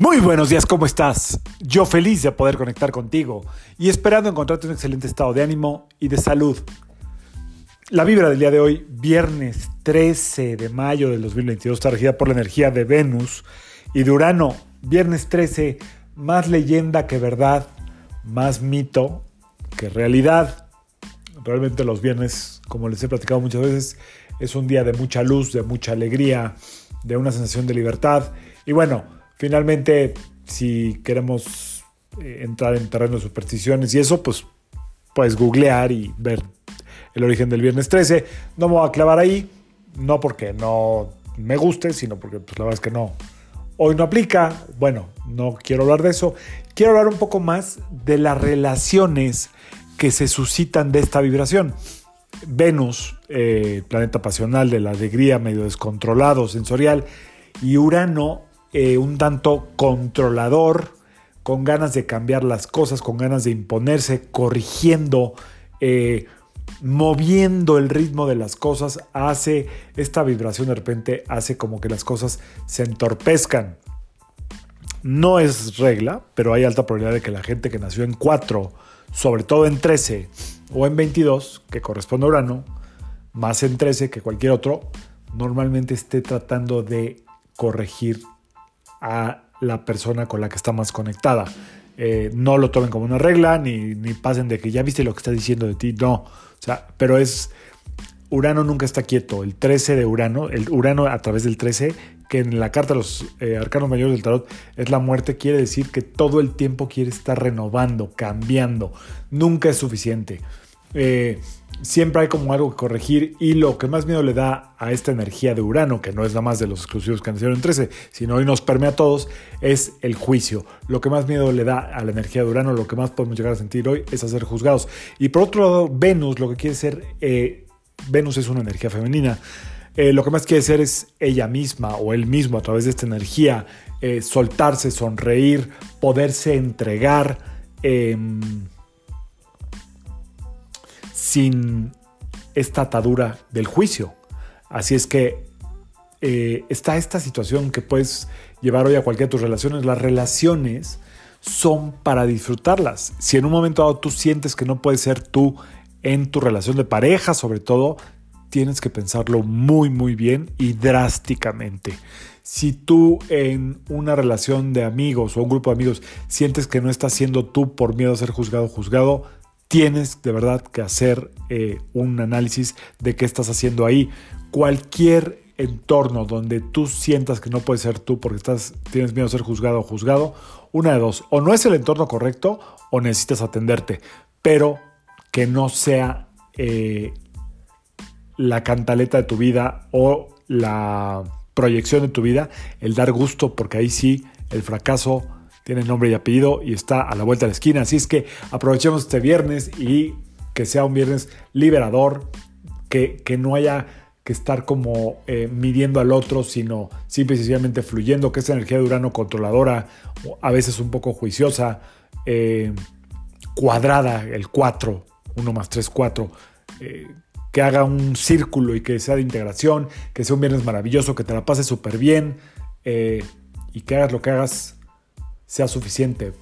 Muy buenos días, ¿cómo estás? Yo feliz de poder conectar contigo y esperando encontrarte un excelente estado de ánimo y de salud. La vibra del día de hoy, viernes 13 de mayo del 2022, está regida por la energía de Venus y de Urano. Viernes 13, más leyenda que verdad, más mito que realidad. Realmente los viernes, como les he platicado muchas veces, es un día de mucha luz, de mucha alegría, de una sensación de libertad. Y bueno, Finalmente, si queremos eh, entrar en terreno de supersticiones y eso, pues puedes googlear y ver el origen del viernes 13. No me voy a clavar ahí, no porque no me guste, sino porque pues, la verdad es que no. Hoy no aplica, bueno, no quiero hablar de eso. Quiero hablar un poco más de las relaciones que se suscitan de esta vibración. Venus, eh, planeta pasional de la alegría, medio descontrolado, sensorial, y Urano, eh, un tanto controlador, con ganas de cambiar las cosas, con ganas de imponerse, corrigiendo, eh, moviendo el ritmo de las cosas, hace esta vibración de repente, hace como que las cosas se entorpezcan. No es regla, pero hay alta probabilidad de que la gente que nació en 4, sobre todo en 13 o en 22, que corresponde a Urano, más en 13 que cualquier otro, normalmente esté tratando de corregir a la persona con la que está más conectada. Eh, no lo tomen como una regla, ni, ni, pasen de que ya viste lo que está diciendo de ti, no. O sea, pero es. Urano nunca está quieto. El 13 de Urano, el Urano a través del 13, que en la carta de los eh, arcanos mayores del tarot es la muerte, quiere decir que todo el tiempo quiere estar renovando, cambiando. Nunca es suficiente. Eh, siempre hay como algo que corregir y lo que más miedo le da a esta energía de Urano, que no es nada más de los exclusivos que nacieron en 13, sino hoy nos permea a todos, es el juicio. Lo que más miedo le da a la energía de Urano, lo que más podemos llegar a sentir hoy es a ser juzgados. Y por otro lado, Venus, lo que quiere ser, eh, Venus es una energía femenina. Eh, lo que más quiere ser es ella misma o él mismo a través de esta energía, soltarse, sonreír, poderse entregar. Sin esta atadura del juicio. Así es que eh, está esta situación que puedes llevar hoy a cualquiera de tus relaciones. Las relaciones son para disfrutarlas. Si en un momento dado tú sientes que no puedes ser tú en tu relación de pareja, sobre todo, tienes que pensarlo muy, muy bien y drásticamente. Si tú en una relación de amigos o un grupo de amigos sientes que no estás siendo tú por miedo a ser juzgado juzgado, tienes de verdad que hacer eh, un análisis de qué estás haciendo ahí. Cualquier entorno donde tú sientas que no puedes ser tú porque estás, tienes miedo a ser juzgado o juzgado, una de dos, o no es el entorno correcto o necesitas atenderte, pero que no sea eh, la cantaleta de tu vida o la proyección de tu vida el dar gusto, porque ahí sí el fracaso tiene nombre y apellido y está a la vuelta de la esquina. Así es que aprovechemos este viernes y que sea un viernes liberador, que, que no haya que estar como eh, midiendo al otro, sino simple y sencillamente fluyendo, que esa energía de Urano controladora, a veces un poco juiciosa, eh, cuadrada, el 4, 1 más 3, 4, eh, que haga un círculo y que sea de integración, que sea un viernes maravilloso, que te la pases súper bien y que hagas lo que hagas sea suficiente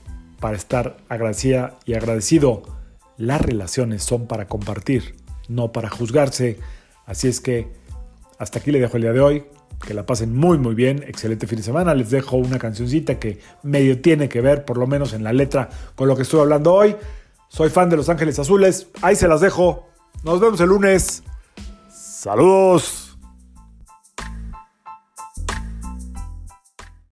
para estar agradecida y agradecido. Las relaciones son para compartir, no para juzgarse. Así es que hasta aquí le dejo el día de hoy. Que la pasen muy muy bien. Excelente fin de semana. Les dejo una cancioncita que medio tiene que ver, por lo menos en la letra, con lo que estoy hablando hoy. Soy fan de Los Ángeles Azules. Ahí se las dejo. Nos vemos el lunes. Saludos.